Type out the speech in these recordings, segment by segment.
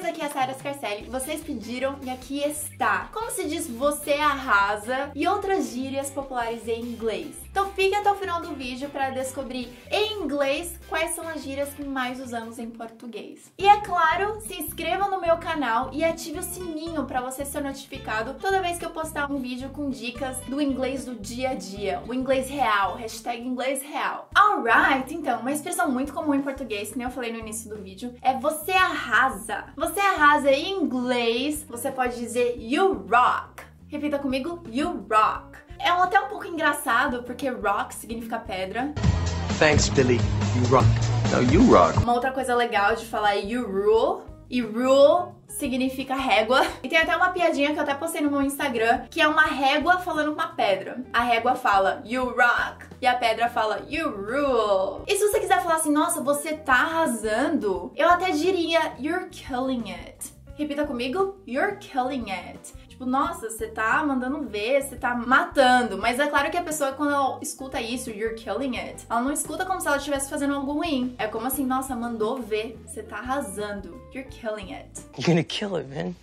meninas, aqui é a Sarah Scarcelli. Vocês pediram e aqui está. Como se diz você arrasa e outras gírias populares em inglês. Então fique até o final do vídeo para descobrir em inglês quais são as gírias que mais usamos em português. E é claro, se inscreva no meu canal e ative o sininho para você ser notificado toda vez que eu postar um vídeo com dicas do inglês do dia a dia, o inglês real, hashtag inglês real. Alright, então, uma expressão muito comum em português, que nem eu falei no início do vídeo, é você arrasa. Você arrasa em inglês, você pode dizer you rock. Repita comigo, you rock. É até um pouco engraçado, porque rock significa pedra. Thanks, Billy. You rock. No, you rock. Uma outra coisa legal de falar é you rule. E rule significa régua. E tem até uma piadinha que eu até postei no meu Instagram, que é uma régua falando com uma pedra. A régua fala you rock e a pedra fala you rule. E se você quiser falar assim, nossa, você tá arrasando, eu até diria you're killing it. Repita comigo, you're killing it. Tipo, nossa, você tá mandando ver, você tá matando. Mas é claro que a pessoa, quando ela escuta isso, you're killing it, ela não escuta como se ela estivesse fazendo algo ruim. É como assim, nossa, mandou ver, você tá arrasando. You're killing it. You're gonna kill it, man.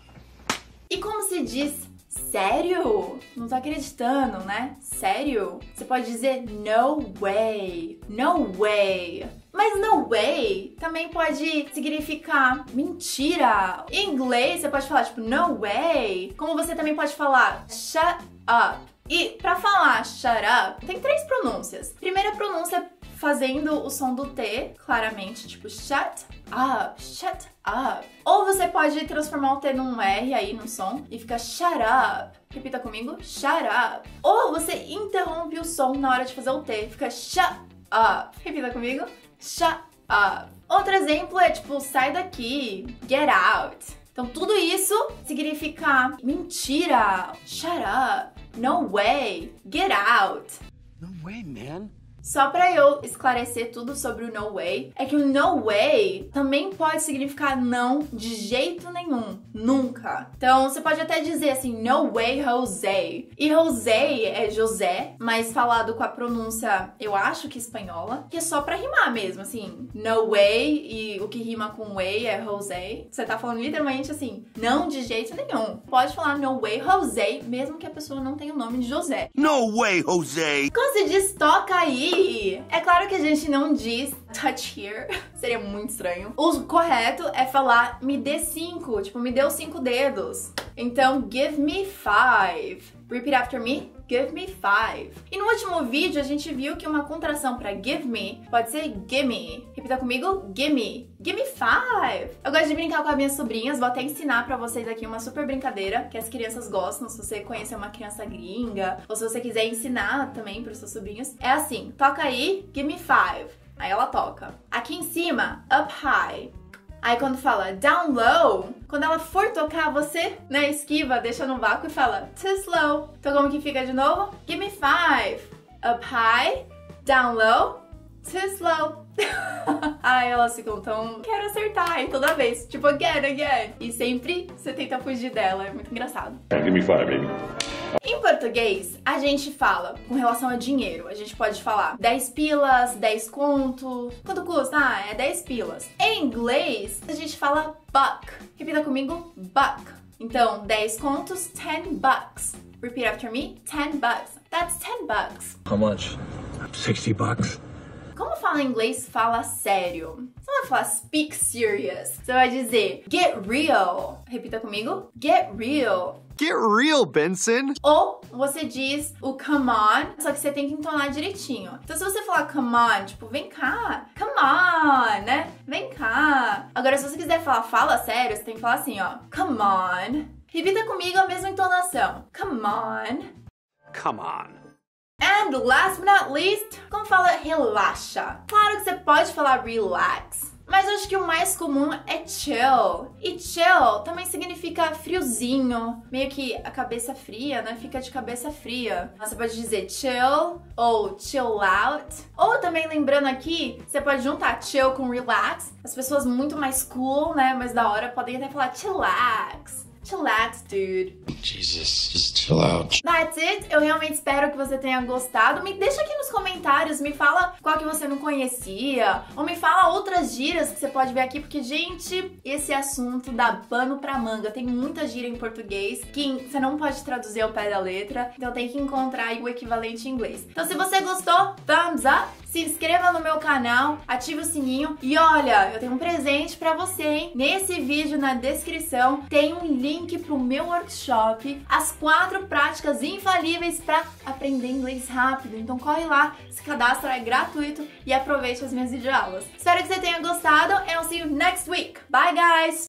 E como se diz Sério? Não tô acreditando, né? Sério? Você pode dizer no way. No way. Mas no way também pode significar mentira. Em inglês você pode falar tipo no way, como você também pode falar shut up. E para falar shut up, tem três pronúncias. Primeira pronúncia fazendo o som do T, claramente, tipo shut up, shut up. Ou você pode transformar o T num R aí no som e fica shut up. Repita comigo, shut up. Ou você interrompe o som na hora de fazer o T, fica shut up. Repita comigo, shut up. Outro exemplo é tipo sai daqui, get out. Então tudo isso significa mentira, shut up, no way, get out. No way, man. Só para eu esclarecer tudo sobre o no way, é que o no way também pode significar não de jeito nenhum, nunca. Então você pode até dizer assim, no way José. E José é José, mas falado com a pronúncia, eu acho que espanhola, que é só para rimar mesmo, assim, no way e o que rima com way é José. Você tá falando literalmente assim, não de jeito nenhum. Pode falar no way José, mesmo que a pessoa não tenha o nome de José. No way, Jose. Como se diz toca aí? É claro que a gente não diz touch here, seria muito estranho. O correto é falar me dê cinco, tipo, me deu cinco dedos. Então, give me five. Repeat after me. Give me five. E no último vídeo a gente viu que uma contração para give me pode ser gimme. Repita comigo, gimme. Gimme five. Eu gosto de brincar com as minhas sobrinhas, vou até ensinar para vocês aqui uma super brincadeira que as crianças gostam. Se você conhecer uma criança gringa ou se você quiser ensinar também para os seus sobrinhos, é assim: toca aí, gimme five. Aí ela toca. Aqui em cima, up high. Aí quando fala down low, quando ela for tocar, você, né, esquiva, deixa no vácuo e fala too slow. Então como que fica de novo? Give me five. Up high, down low, too slow. Ai, elas ficam tão. Quero acertar, e toda vez. Tipo, again, again. E sempre você tenta fugir dela. É muito engraçado. Give me five, baby. Português, a gente fala com relação a dinheiro. A gente pode falar 10 pilas, 10 conto. Quanto custa? Ah, é 10 pilas. Em inglês, a gente fala buck. Repita comigo, buck. Então, 10 contos, 10 bucks. Repeat after me, 10 bucks. That's 10 bucks. How much? 60 bucks. Como fala inglês, fala sério. Você não vai falar speak serious. Você vai dizer get real. Repita comigo, get real. Get real, Benson. Ou você diz o come on, só que você tem que entonar direitinho. Então se você falar come on, tipo, vem cá, come on, né? Vem cá. Agora, se você quiser falar fala sério, você tem que falar assim, ó, come on. Repita comigo a mesma entonação. Come on. Come on. And last but not least, como fala relaxa? Claro que você pode falar relax, mas acho que o mais comum é chill. E chill também significa friozinho, meio que a cabeça fria, né? Fica de cabeça fria. Você pode dizer chill ou chill out. Ou também lembrando aqui, você pode juntar chill com relax. As pessoas muito mais cool, né? Mais da hora podem até falar chillax. Chillax, dude. Jesus, just chill out. That's it. Eu realmente espero que você tenha gostado. Me deixa aqui nos comentários, me fala qual que você não conhecia, ou me fala outras gírias que você pode ver aqui, porque, gente, esse assunto dá pano pra manga. Tem muita gíria em português que você não pode traduzir ao pé da letra, então tem que encontrar aí o equivalente em inglês. Então, se você gostou, thumbs up, se inscreva no meu canal, ative o sininho e olha, eu tenho um presente pra você, hein? Nesse vídeo, na descrição, tem um link pro meu workshop, as quatro práticas infalíveis pra aprender inglês rápido. Então corre lá, se cadastra, é gratuito e aproveite as minhas videoaulas. Espero que você tenha gostado and I'll see you next week. Bye, guys!